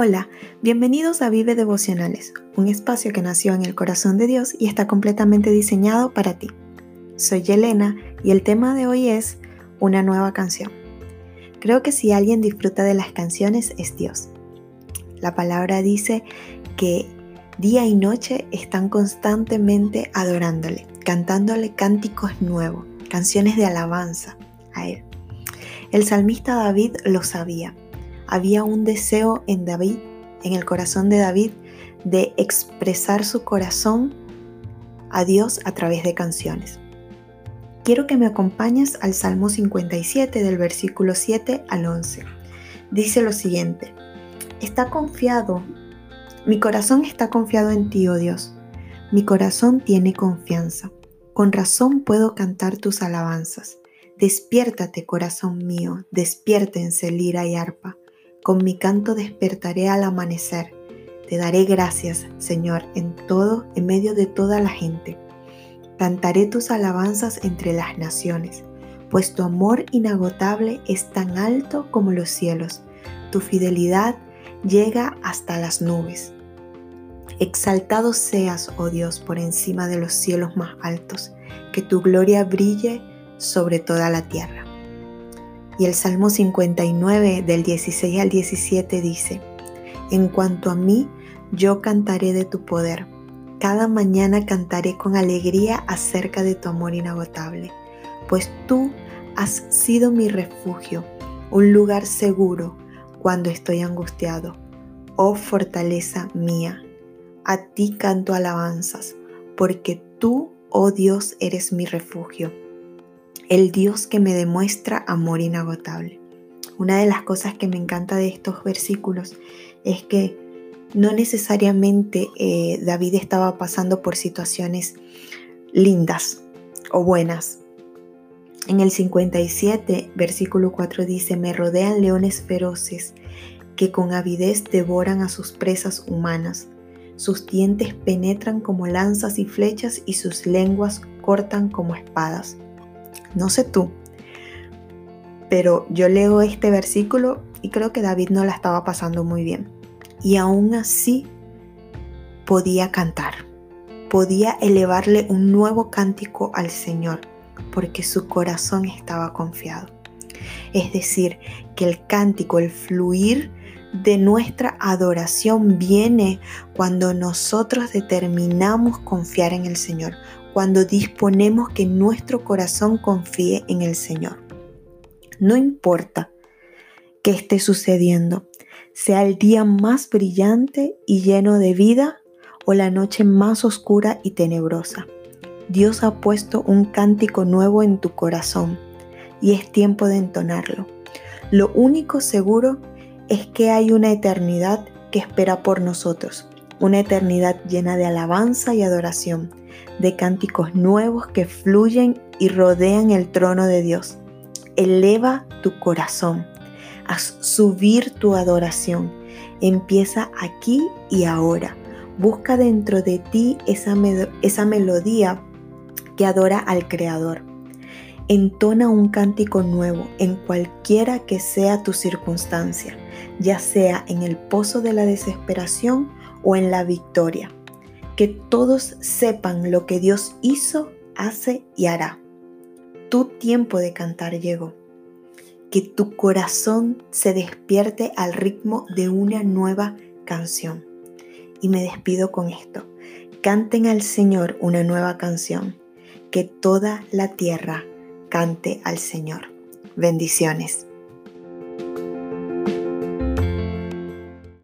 Hola, bienvenidos a Vive Devocionales, un espacio que nació en el corazón de Dios y está completamente diseñado para ti. Soy Yelena y el tema de hoy es una nueva canción. Creo que si alguien disfruta de las canciones es Dios. La palabra dice que día y noche están constantemente adorándole, cantándole cánticos nuevos, canciones de alabanza a Él. El salmista David lo sabía había un deseo en David, en el corazón de David, de expresar su corazón a Dios a través de canciones. Quiero que me acompañes al Salmo 57 del versículo 7 al 11. Dice lo siguiente, está confiado, mi corazón está confiado en ti, oh Dios, mi corazón tiene confianza, con razón puedo cantar tus alabanzas. Despiértate, corazón mío, despiértense lira y arpa con mi canto despertaré al amanecer. Te daré gracias, Señor, en todo, en medio de toda la gente. Cantaré tus alabanzas entre las naciones, pues tu amor inagotable es tan alto como los cielos. Tu fidelidad llega hasta las nubes. Exaltado seas, oh Dios, por encima de los cielos más altos, que tu gloria brille sobre toda la tierra. Y el Salmo 59 del 16 al 17 dice, En cuanto a mí, yo cantaré de tu poder. Cada mañana cantaré con alegría acerca de tu amor inagotable, pues tú has sido mi refugio, un lugar seguro cuando estoy angustiado. Oh fortaleza mía, a ti canto alabanzas, porque tú, oh Dios, eres mi refugio el Dios que me demuestra amor inagotable. Una de las cosas que me encanta de estos versículos es que no necesariamente eh, David estaba pasando por situaciones lindas o buenas. En el 57, versículo 4 dice, me rodean leones feroces que con avidez devoran a sus presas humanas. Sus dientes penetran como lanzas y flechas y sus lenguas cortan como espadas. No sé tú, pero yo leo este versículo y creo que David no la estaba pasando muy bien. Y aún así podía cantar, podía elevarle un nuevo cántico al Señor, porque su corazón estaba confiado. Es decir, que el cántico, el fluir de nuestra adoración viene cuando nosotros determinamos confiar en el Señor, cuando disponemos que nuestro corazón confíe en el Señor. No importa qué esté sucediendo, sea el día más brillante y lleno de vida o la noche más oscura y tenebrosa. Dios ha puesto un cántico nuevo en tu corazón y es tiempo de entonarlo. Lo único seguro es que hay una eternidad que espera por nosotros, una eternidad llena de alabanza y adoración, de cánticos nuevos que fluyen y rodean el trono de Dios. Eleva tu corazón, haz subir tu adoración. Empieza aquí y ahora. Busca dentro de ti esa, esa melodía que adora al Creador. Entona un cántico nuevo en cualquiera que sea tu circunstancia, ya sea en el pozo de la desesperación o en la victoria que todos sepan lo que Dios hizo, hace y hará. Tu tiempo de cantar llegó. Que tu corazón se despierte al ritmo de una nueva canción. Y me despido con esto. Canten al Señor una nueva canción. Que toda la tierra cante al Señor. Bendiciones.